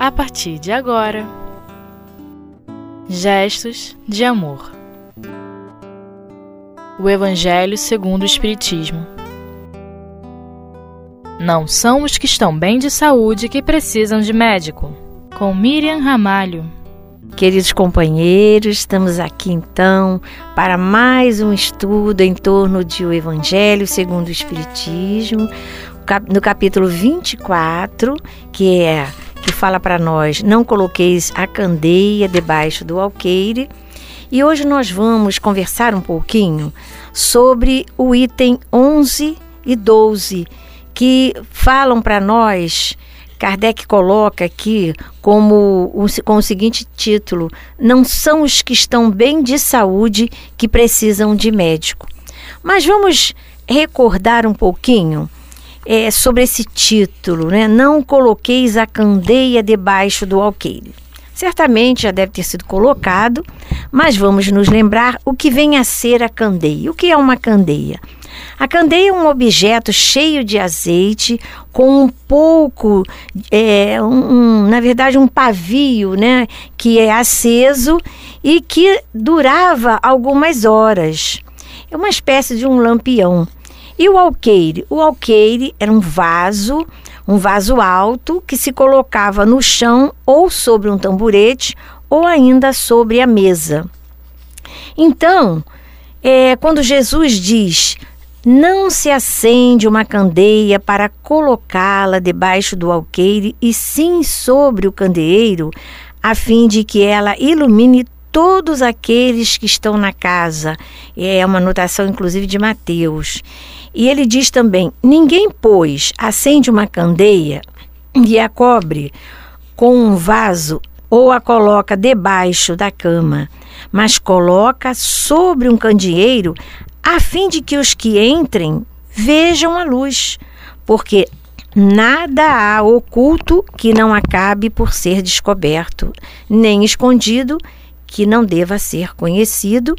a partir de agora. Gestos de amor. O Evangelho segundo o Espiritismo. Não são os que estão bem de saúde que precisam de médico. Com Miriam Ramalho. Queridos companheiros, estamos aqui então para mais um estudo em torno de o Evangelho segundo o Espiritismo, no capítulo 24, que é fala para nós: não coloqueis a candeia debaixo do alqueire. E hoje nós vamos conversar um pouquinho sobre o item 11 e 12, que falam para nós Kardec coloca aqui como com o seguinte título: Não são os que estão bem de saúde que precisam de médico. Mas vamos recordar um pouquinho é, sobre esse título, né? Não coloqueis a candeia debaixo do alqueire. Certamente já deve ter sido colocado, mas vamos nos lembrar o que vem a ser a candeia. O que é uma candeia? A candeia é um objeto cheio de azeite, com um pouco, é, um, na verdade, um pavio, né, que é aceso e que durava algumas horas. É uma espécie de um lampião. E o alqueire? O alqueire era um vaso, um vaso alto que se colocava no chão ou sobre um tamborete ou ainda sobre a mesa. Então, é, quando Jesus diz não se acende uma candeia para colocá-la debaixo do alqueire, e sim sobre o candeeiro, a fim de que ela ilumine todos aqueles que estão na casa. É uma anotação, inclusive, de Mateus. E ele diz também: Ninguém, pois, acende uma candeia e a cobre com um vaso ou a coloca debaixo da cama, mas coloca sobre um candeeiro a fim de que os que entrem vejam a luz, porque nada há oculto que não acabe por ser descoberto, nem escondido que não deva ser conhecido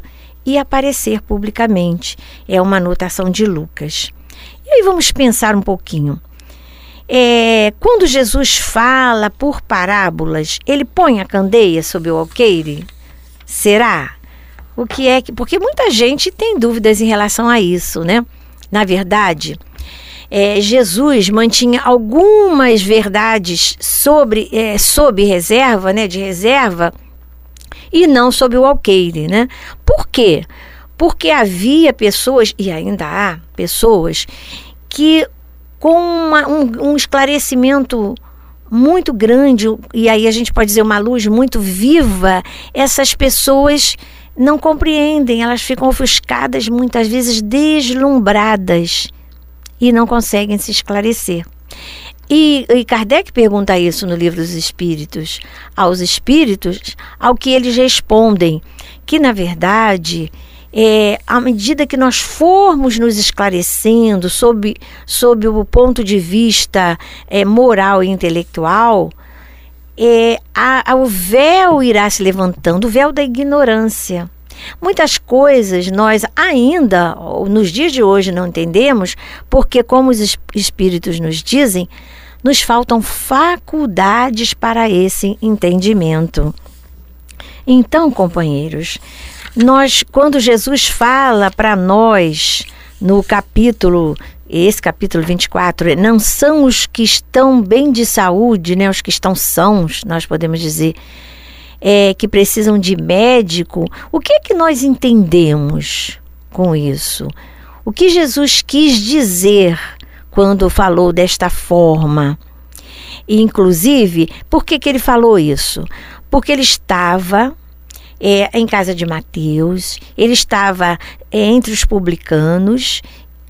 e aparecer publicamente. É uma anotação de Lucas. E aí vamos pensar um pouquinho. É, quando Jesus fala por parábolas, ele põe a candeia sob o alqueire? Será? O que é que. Porque muita gente tem dúvidas em relação a isso, né? Na verdade, é, Jesus mantinha algumas verdades sobre, é, sob reserva, né? De reserva, e não sob o alqueire, né? Por quê? Porque havia pessoas, e ainda há pessoas, que com uma, um, um esclarecimento muito grande, e aí a gente pode dizer uma luz muito viva, essas pessoas não compreendem, elas ficam ofuscadas, muitas vezes deslumbradas e não conseguem se esclarecer. E, e, Kardec pergunta isso no livro dos Espíritos aos espíritos, ao que eles respondem que, na verdade, é, à medida que nós formos nos esclarecendo sob, sob o ponto de vista é, moral e intelectual, é, a, a, o véu irá se levantando, o véu da ignorância. Muitas coisas nós ainda, nos dias de hoje, não entendemos, porque, como os espíritos nos dizem, nos faltam faculdades para esse entendimento. Então, companheiros, nós, quando Jesus fala para nós no capítulo esse capítulo 24, não são os que estão bem de saúde, né, os que estão sãos, nós podemos dizer, é, que precisam de médico. O que é que nós entendemos com isso? O que Jesus quis dizer quando falou desta forma? E, inclusive, por que, que ele falou isso? Porque ele estava é, em casa de Mateus, ele estava é, entre os publicanos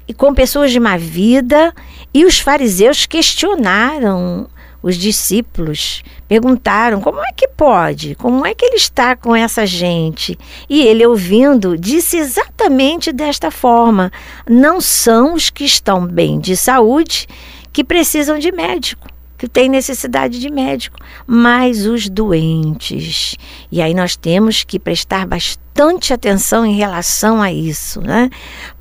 e com pessoas de má vida, e os fariseus questionaram os discípulos, perguntaram como é que pode, como é que ele está com essa gente. E ele, ouvindo, disse exatamente desta forma: não são os que estão bem de saúde que precisam de médico. Que têm necessidade de médico, mas os doentes. E aí nós temos que prestar bastante atenção em relação a isso, né?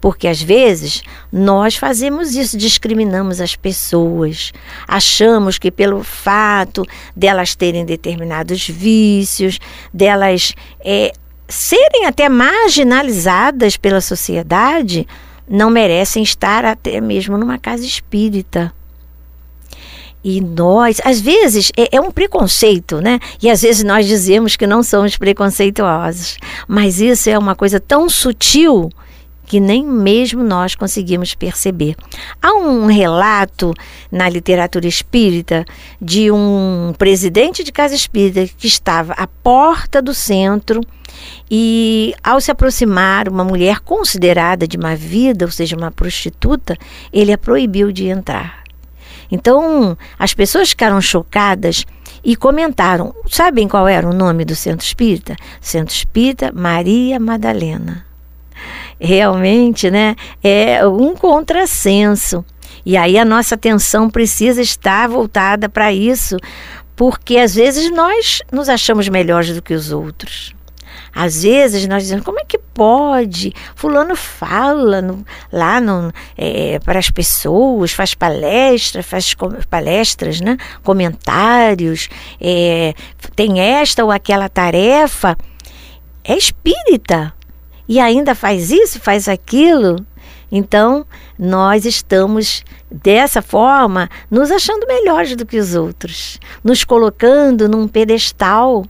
Porque às vezes nós fazemos isso, discriminamos as pessoas, achamos que pelo fato delas terem determinados vícios, delas é, serem até marginalizadas pela sociedade, não merecem estar até mesmo numa casa espírita. E nós, às vezes, é, é, um preconceito, né? E às vezes nós dizemos que não somos preconceituosos. Mas isso é uma coisa tão sutil que nem mesmo nós conseguimos perceber. Há um relato na literatura espírita de um presidente de casa espírita que estava à porta do centro e, ao se aproximar uma mulher considerada de má vida, ou seja, uma prostituta, ele a proibiu de entrar. Então, as pessoas ficaram chocadas e comentaram: sabem qual era o nome do centro espírita? Centro Espírita Maria Madalena. Realmente, né? É um contrassenso. E aí a nossa atenção precisa estar voltada para isso, porque às vezes nós nos achamos melhores do que os outros. Às vezes nós dizemos, como é que pode? Fulano fala no, lá no, é, para as pessoas, faz palestras, faz palestras, né? comentários, é, tem esta ou aquela tarefa. É espírita. E ainda faz isso, faz aquilo. Então, nós estamos dessa forma nos achando melhores do que os outros, nos colocando num pedestal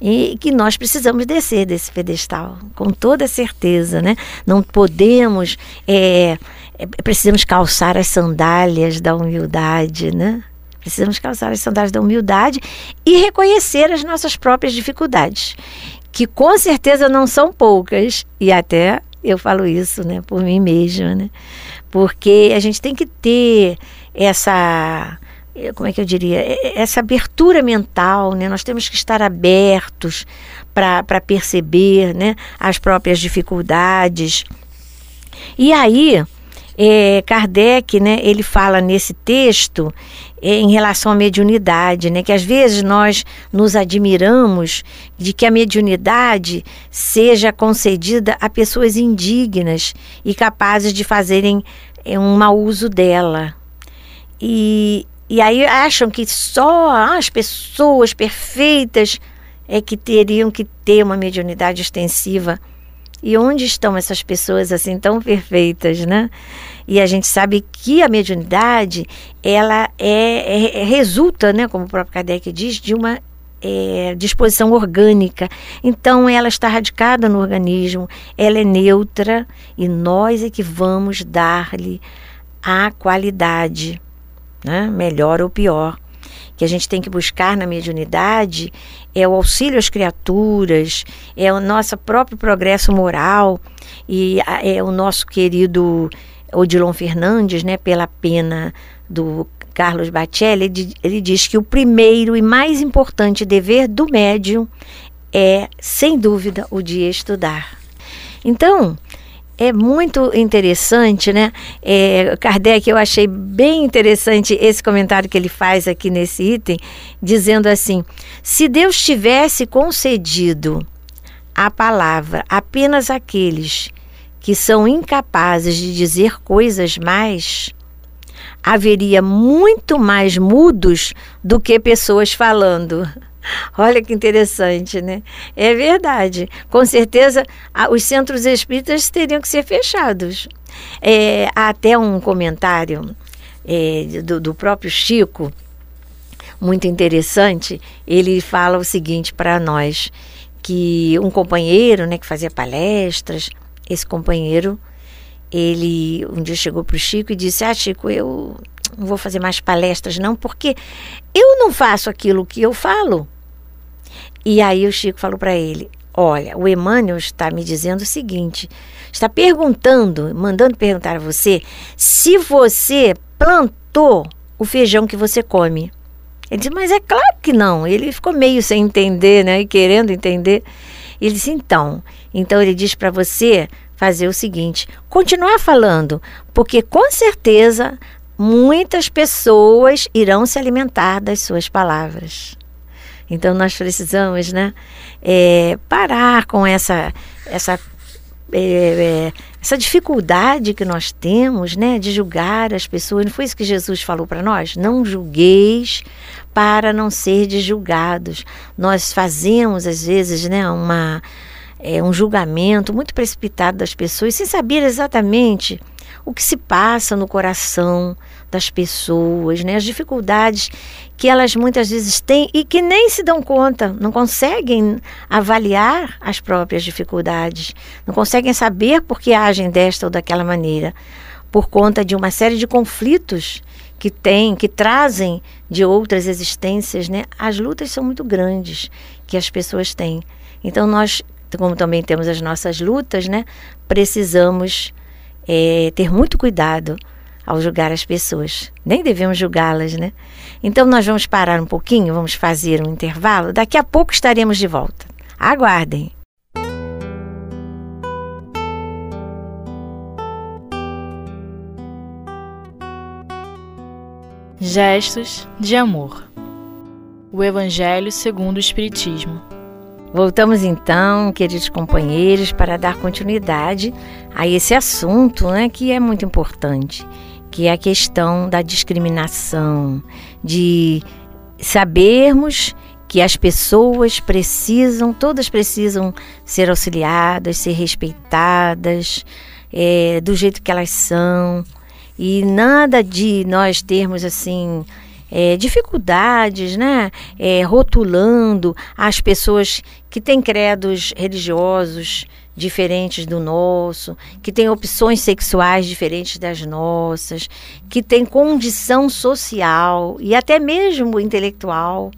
e que nós precisamos descer desse pedestal, com toda certeza, né? Não podemos, é, é, precisamos calçar as sandálias da humildade, né? Precisamos calçar as sandálias da humildade e reconhecer as nossas próprias dificuldades, que com certeza não são poucas, e até eu falo isso, né, por mim mesma, né? Porque a gente tem que ter essa como é que eu diria, essa abertura mental, né? Nós temos que estar abertos para perceber, né? As próprias dificuldades. E aí, é, Kardec, né? Ele fala nesse texto é, em relação à mediunidade, né? Que às vezes nós nos admiramos de que a mediunidade seja concedida a pessoas indignas e capazes de fazerem é, um mau uso dela. E, e aí acham que só as pessoas perfeitas é que teriam que ter uma mediunidade extensiva. E onde estão essas pessoas assim tão perfeitas, né? E a gente sabe que a mediunidade, ela é, é resulta, né, como o próprio Kardec diz, de uma é, disposição orgânica. Então, ela está radicada no organismo, ela é neutra e nós é que vamos dar-lhe a qualidade né? melhor ou pior. Que a gente tem que buscar na mediunidade é o auxílio às criaturas, é o nosso próprio progresso moral e é o nosso querido Odilon Fernandes, né, pela pena do Carlos Bacelli, ele, diz que o primeiro e mais importante dever do médium é, sem dúvida, o de estudar. Então, é muito interessante, né? É, Kardec, eu achei bem interessante esse comentário que ele faz aqui nesse item, dizendo assim: se Deus tivesse concedido a palavra apenas àqueles que são incapazes de dizer coisas mais, haveria muito mais mudos do que pessoas falando. Olha que interessante, né? É verdade. Com certeza, os centros espíritas teriam que ser fechados. É, há até um comentário é, do, do próprio Chico, muito interessante. Ele fala o seguinte para nós: que um companheiro né, que fazia palestras, esse companheiro, ele um dia chegou para o Chico e disse: Ah, Chico, eu não vou fazer mais palestras, não, porque eu não faço aquilo que eu falo. E aí o Chico falou para ele: Olha, o Emmanuel está me dizendo o seguinte: está perguntando, mandando perguntar a você se você plantou o feijão que você come. Ele disse, mas é claro que não. Ele ficou meio sem entender, né? E querendo entender. Ele disse, então. Então ele diz para você fazer o seguinte: continuar falando, porque com certeza muitas pessoas irão se alimentar das suas palavras. Então nós precisamos, né, é, parar com essa essa é, é, essa dificuldade que nós temos, né, de julgar as pessoas. Não foi isso que Jesus falou para nós? Não julgueis para não ser julgados. Nós fazemos às vezes, né, uma é, um julgamento muito precipitado das pessoas sem saber exatamente o que se passa no coração das pessoas, né? as dificuldades que elas muitas vezes têm e que nem se dão conta, não conseguem avaliar as próprias dificuldades, não conseguem saber por que agem desta ou daquela maneira, por conta de uma série de conflitos que têm, que trazem de outras existências, né? As lutas são muito grandes que as pessoas têm. Então nós, como também temos as nossas lutas, né? Precisamos é, ter muito cuidado ao julgar as pessoas. Nem devemos julgá-las, né? Então nós vamos parar um pouquinho, vamos fazer um intervalo. Daqui a pouco estaremos de volta. Aguardem. Gestos de amor. O Evangelho segundo o Espiritismo. Voltamos então, queridos companheiros, para dar continuidade a esse assunto, né, que é muito importante que é a questão da discriminação, de sabermos que as pessoas precisam, todas precisam ser auxiliadas, ser respeitadas é, do jeito que elas são. E nada de nós termos assim é, dificuldades, né? É, rotulando as pessoas que têm credos religiosos diferentes do nosso, que têm opções sexuais diferentes das nossas, que têm condição social e até mesmo intelectual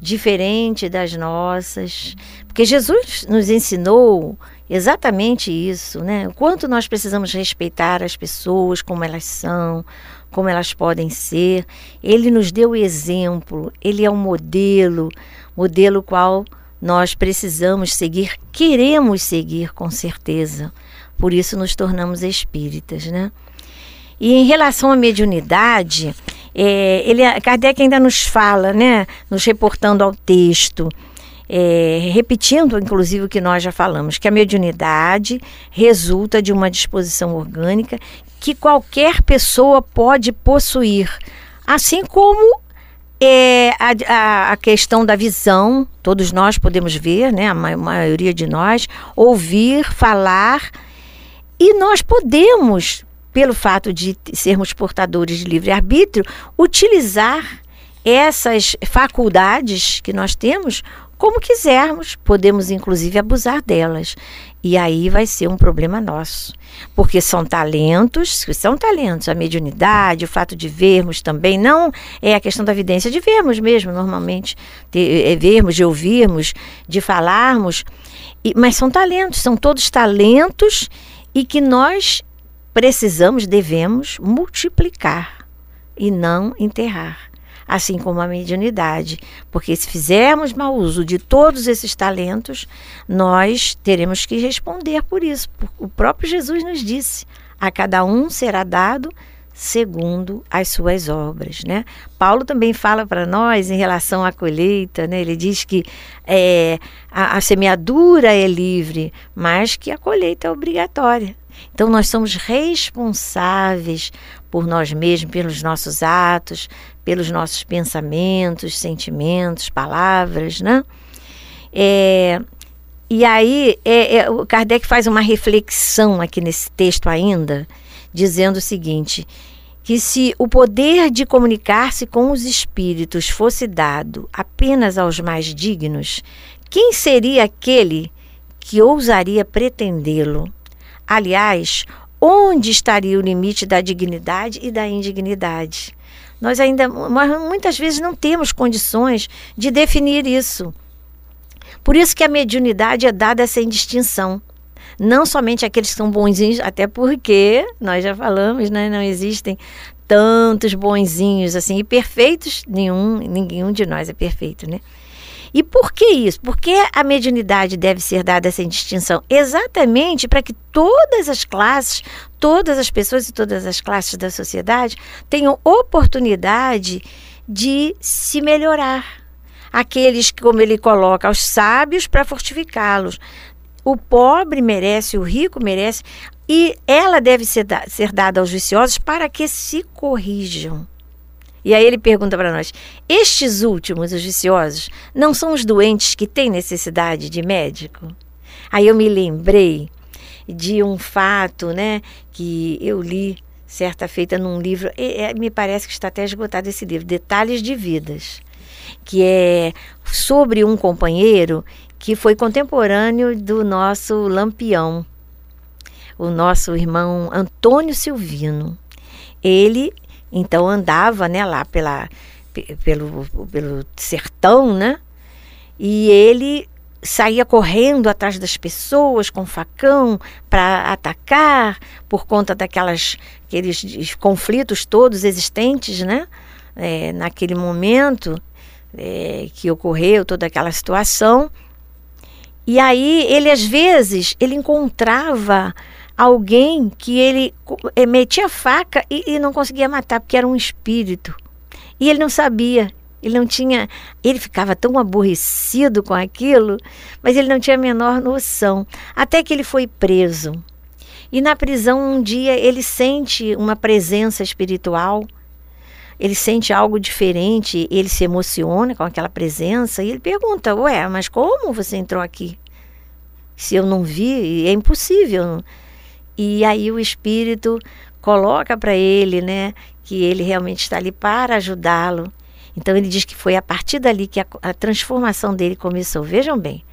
diferente das nossas. Porque Jesus nos ensinou exatamente isso, né? O quanto nós precisamos respeitar as pessoas como elas são, como elas podem ser. Ele nos deu o exemplo, ele é um modelo, modelo qual nós precisamos seguir, queremos seguir com certeza. Por isso nos tornamos espíritas, né? E em relação à mediunidade, é, ele, Kardec ainda nos fala, né, nos reportando ao texto, é, repetindo inclusive o que nós já falamos, que a mediunidade resulta de uma disposição orgânica que qualquer pessoa pode possuir, assim como é, a, a, questão da visão, todos nós podemos ver, né, a maioria de nós, ouvir, falar, e nós podemos, pelo fato de sermos portadores de livre-arbítrio, utilizar essas faculdades que nós temos como quisermos, podemos inclusive abusar delas. E aí vai ser um problema nosso. Porque são talentos, são talentos, a mediunidade, o fato de vermos também, não é a questão da evidência, de vermos mesmo, normalmente, de é, vermos, de ouvirmos, de falarmos, e, mas são talentos, são todos talentos e que nós precisamos, devemos multiplicar e não enterrar assim como a mediunidade. Porque se fizermos mau uso de todos esses talentos, nós teremos que responder por isso. O próprio Jesus nos disse: a cada um será dado segundo as suas obras, né? Paulo também fala para nós em relação à colheita, né? Ele diz que é, a, a semeadura é livre, mas que a colheita é obrigatória. Então nós somos responsáveis por nós mesmos, pelos nossos atos, pelos nossos pensamentos, sentimentos, palavras, né? É, e aí é, é, o Kardec faz uma reflexão aqui nesse texto ainda, dizendo o seguinte: que se o poder de comunicar-se com os espíritos fosse dado apenas aos mais dignos, quem seria aquele que ousaria pretendê-lo? Aliás, onde estaria o limite da dignidade e da indignidade? Nós ainda muitas vezes não temos condições de definir isso. Por isso que a mediunidade é dada sem distinção. Não somente aqueles que são bonzinhos, até porque nós já falamos, né, não existem tantos bonzinhos assim e perfeitos, nenhum, nenhum de nós é perfeito, né? E por que isso? Porque a mediunidade deve ser dada essa distinção? Exatamente para que todas as classes, todas as pessoas e todas as classes da sociedade tenham oportunidade de se melhorar. Aqueles, como ele coloca, os sábios para fortificá-los. O pobre merece, o rico merece, e ela deve ser, da, ser dada aos viciosos para que se corrijam. E aí ele pergunta para nós: estes últimos, os viciosos, não são os doentes que têm necessidade de médico? Aí eu me lembrei de um fato, né, que eu li certa feita num livro, e, me parece que está até esgotado esse livro, Detalhes de Vidas, que é sobre um companheiro que foi contemporâneo do nosso Lampião, o nosso irmão Antônio Silvino. Ele então andava, né, lá pela, pelo, pelo sertão, né? E ele saía correndo atrás das pessoas com facão para atacar por conta daquelas aqueles conflitos todos existentes, né? É, naquele momento é, que ocorreu toda aquela situação. E aí ele às vezes ele encontrava alguém que ele eh, metia faca e, e não conseguia matar, porque era um espírito. E ele não sabia, ele não tinha. Ele ficava tão aborrecido com aquilo, mas ele não tinha a menor noção. Até que ele foi preso. E na prisão, um dia, ele sente uma presença espiritual. Ele sente algo diferente, ele se emociona com aquela presença e ele pergunta: Ué, mas como você entrou aqui? Se eu não vi, é impossível. E aí o espírito coloca para ele, né, que ele realmente está ali para ajudá-lo. Então ele diz que foi a partir dali que a, a transformação dele começou. Vejam bem,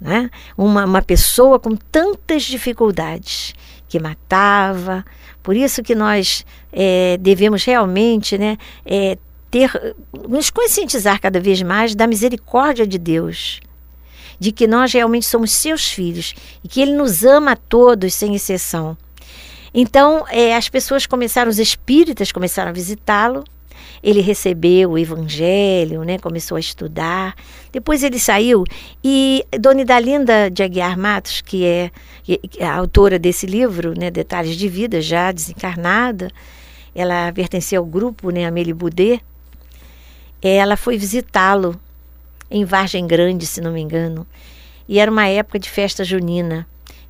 né? Uma, uma pessoa com tantas dificuldades que matava. Por isso que nós é, devemos realmente, né, é, ter, nos conscientizar cada vez mais da misericórdia de Deus de que nós realmente somos seus filhos e que Ele nos ama a todos, sem exceção. Então, é, as pessoas começaram, os espíritas começaram a visitá-lo. Ele recebeu o evangelho, né, começou a estudar. Depois ele saiu e Dona Idalinda de Aguiar Matos, que é a autora desse livro, né, Detalhes de Vida, já desencarnada, ela pertencia ao grupo, né, Amélie Boudet, ela foi visitá-lo em Vargem Grande, se não me engano. E era uma época de festa junina.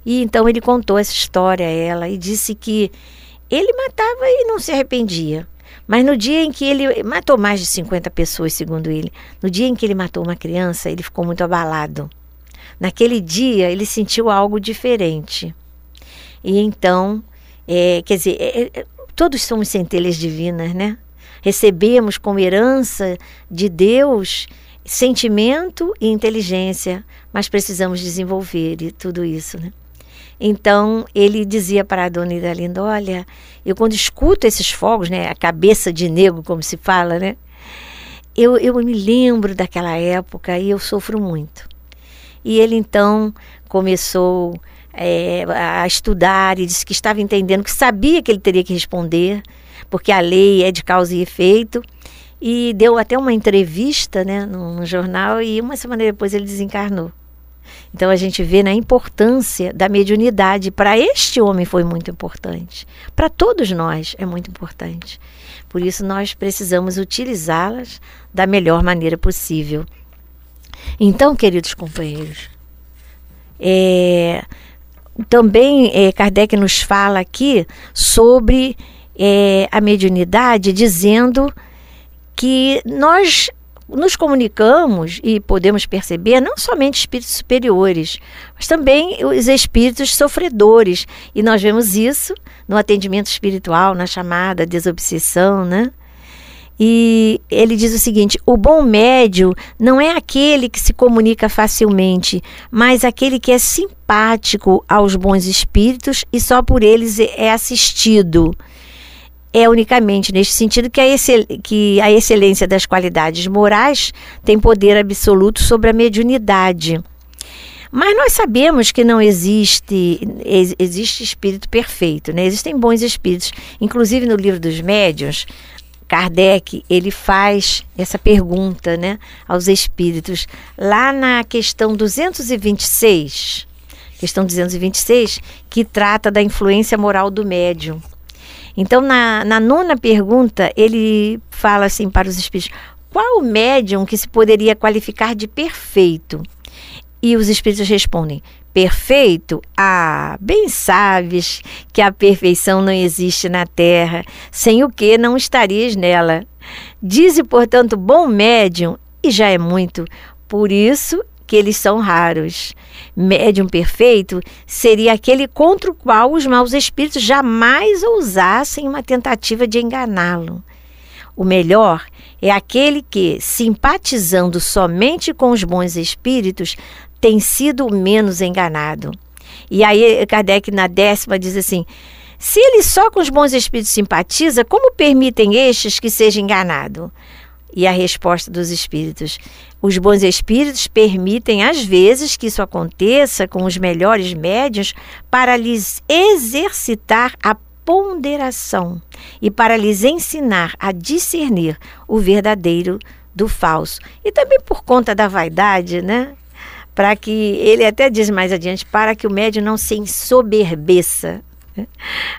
E então ele contou essa história a ela e disse que ele matava e não se arrependia. Mas no dia em que ele matou mais de 50 pessoas, segundo ele, no dia em que ele matou uma criança, ele ficou muito abalado. Naquele dia, ele sentiu algo diferente. E então, é, quer dizer, é, é, todos somos centelhas divinas, né? Recebemos como herança de Deus sentimento e inteligência, mas precisamos desenvolver e tudo isso, né? Então ele dizia para a dona Idalinda: Olha, eu quando escuto esses fogos, né, a cabeça de negro, como se fala, né, eu, eu me lembro daquela época e eu sofro muito. E ele então começou é, a estudar e disse que estava entendendo, que sabia que ele teria que responder, porque a lei é de causa e efeito e deu até uma entrevista né, no, no jornal e uma semana depois ele desencarnou. Então a gente vê na né, importância da mediunidade. Para este homem foi muito importante. Para todos nós é muito importante. Por isso nós precisamos utilizá-las da melhor maneira possível. Então, queridos companheiros, é, também é, Kardec nos fala aqui sobre é, a mediunidade, dizendo que nós nos comunicamos e podemos perceber não somente espíritos superiores, mas também os espíritos sofredores. E nós vemos isso no atendimento espiritual, na chamada desobsessão, né? E ele diz o seguinte: o bom médio não é aquele que se comunica facilmente, mas aquele que é simpático aos bons espíritos e só por eles é assistido é unicamente neste sentido que a, que a excelência das qualidades morais tem poder absoluto sobre a mediunidade. Mas nós sabemos que não existe existe espírito perfeito, né? Existem bons espíritos. Inclusive no livro dos médiuns, Kardec ele faz essa pergunta, né, aos espíritos lá na questão 226, questão 226, que trata da influência moral do médium. Então, na, na nona pergunta, ele fala assim para os espíritos: qual o médium que se poderia qualificar de perfeito? E os espíritos respondem: perfeito? Ah, bem sabes que a perfeição não existe na terra, sem o que não estarias nela. Dize, portanto, bom médium, e já é muito. Por isso que eles são raros. Médium perfeito seria aquele contra o qual os maus espíritos jamais ousassem uma tentativa de enganá-lo. O melhor é aquele que, simpatizando somente com os bons espíritos, tem sido menos enganado. E aí Kardec na décima diz assim: se ele só com os bons espíritos simpatiza, como permitem estes que seja enganado? E a resposta dos espíritos: os bons espíritos permitem às vezes que isso aconteça com os melhores médios para lhes exercitar a ponderação e para lhes ensinar a discernir o verdadeiro do falso. E também por conta da vaidade, né? Para que ele até diz mais adiante, para que o médium não se ensoberbeça.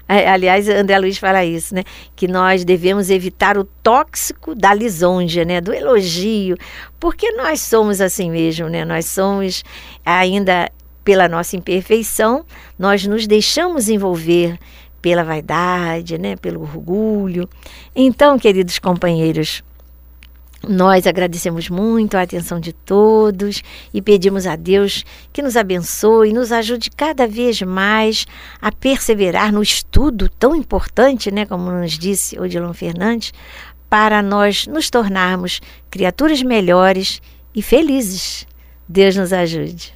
Aliás, André Luiz fala isso, né? Que nós devemos evitar o tóxico da lisonja, né? Do elogio, porque nós somos assim mesmo, né? Nós somos ainda pela nossa imperfeição, nós nos deixamos envolver pela vaidade, né, pelo orgulho. Então, queridos companheiros, nós agradecemos muito a atenção de todos e pedimos a Deus que nos abençoe e nos ajude cada vez mais a perseverar no estudo tão importante, né, como nos disse Odilon Fernandes, para nós nos tornarmos criaturas melhores e felizes. Deus nos ajude.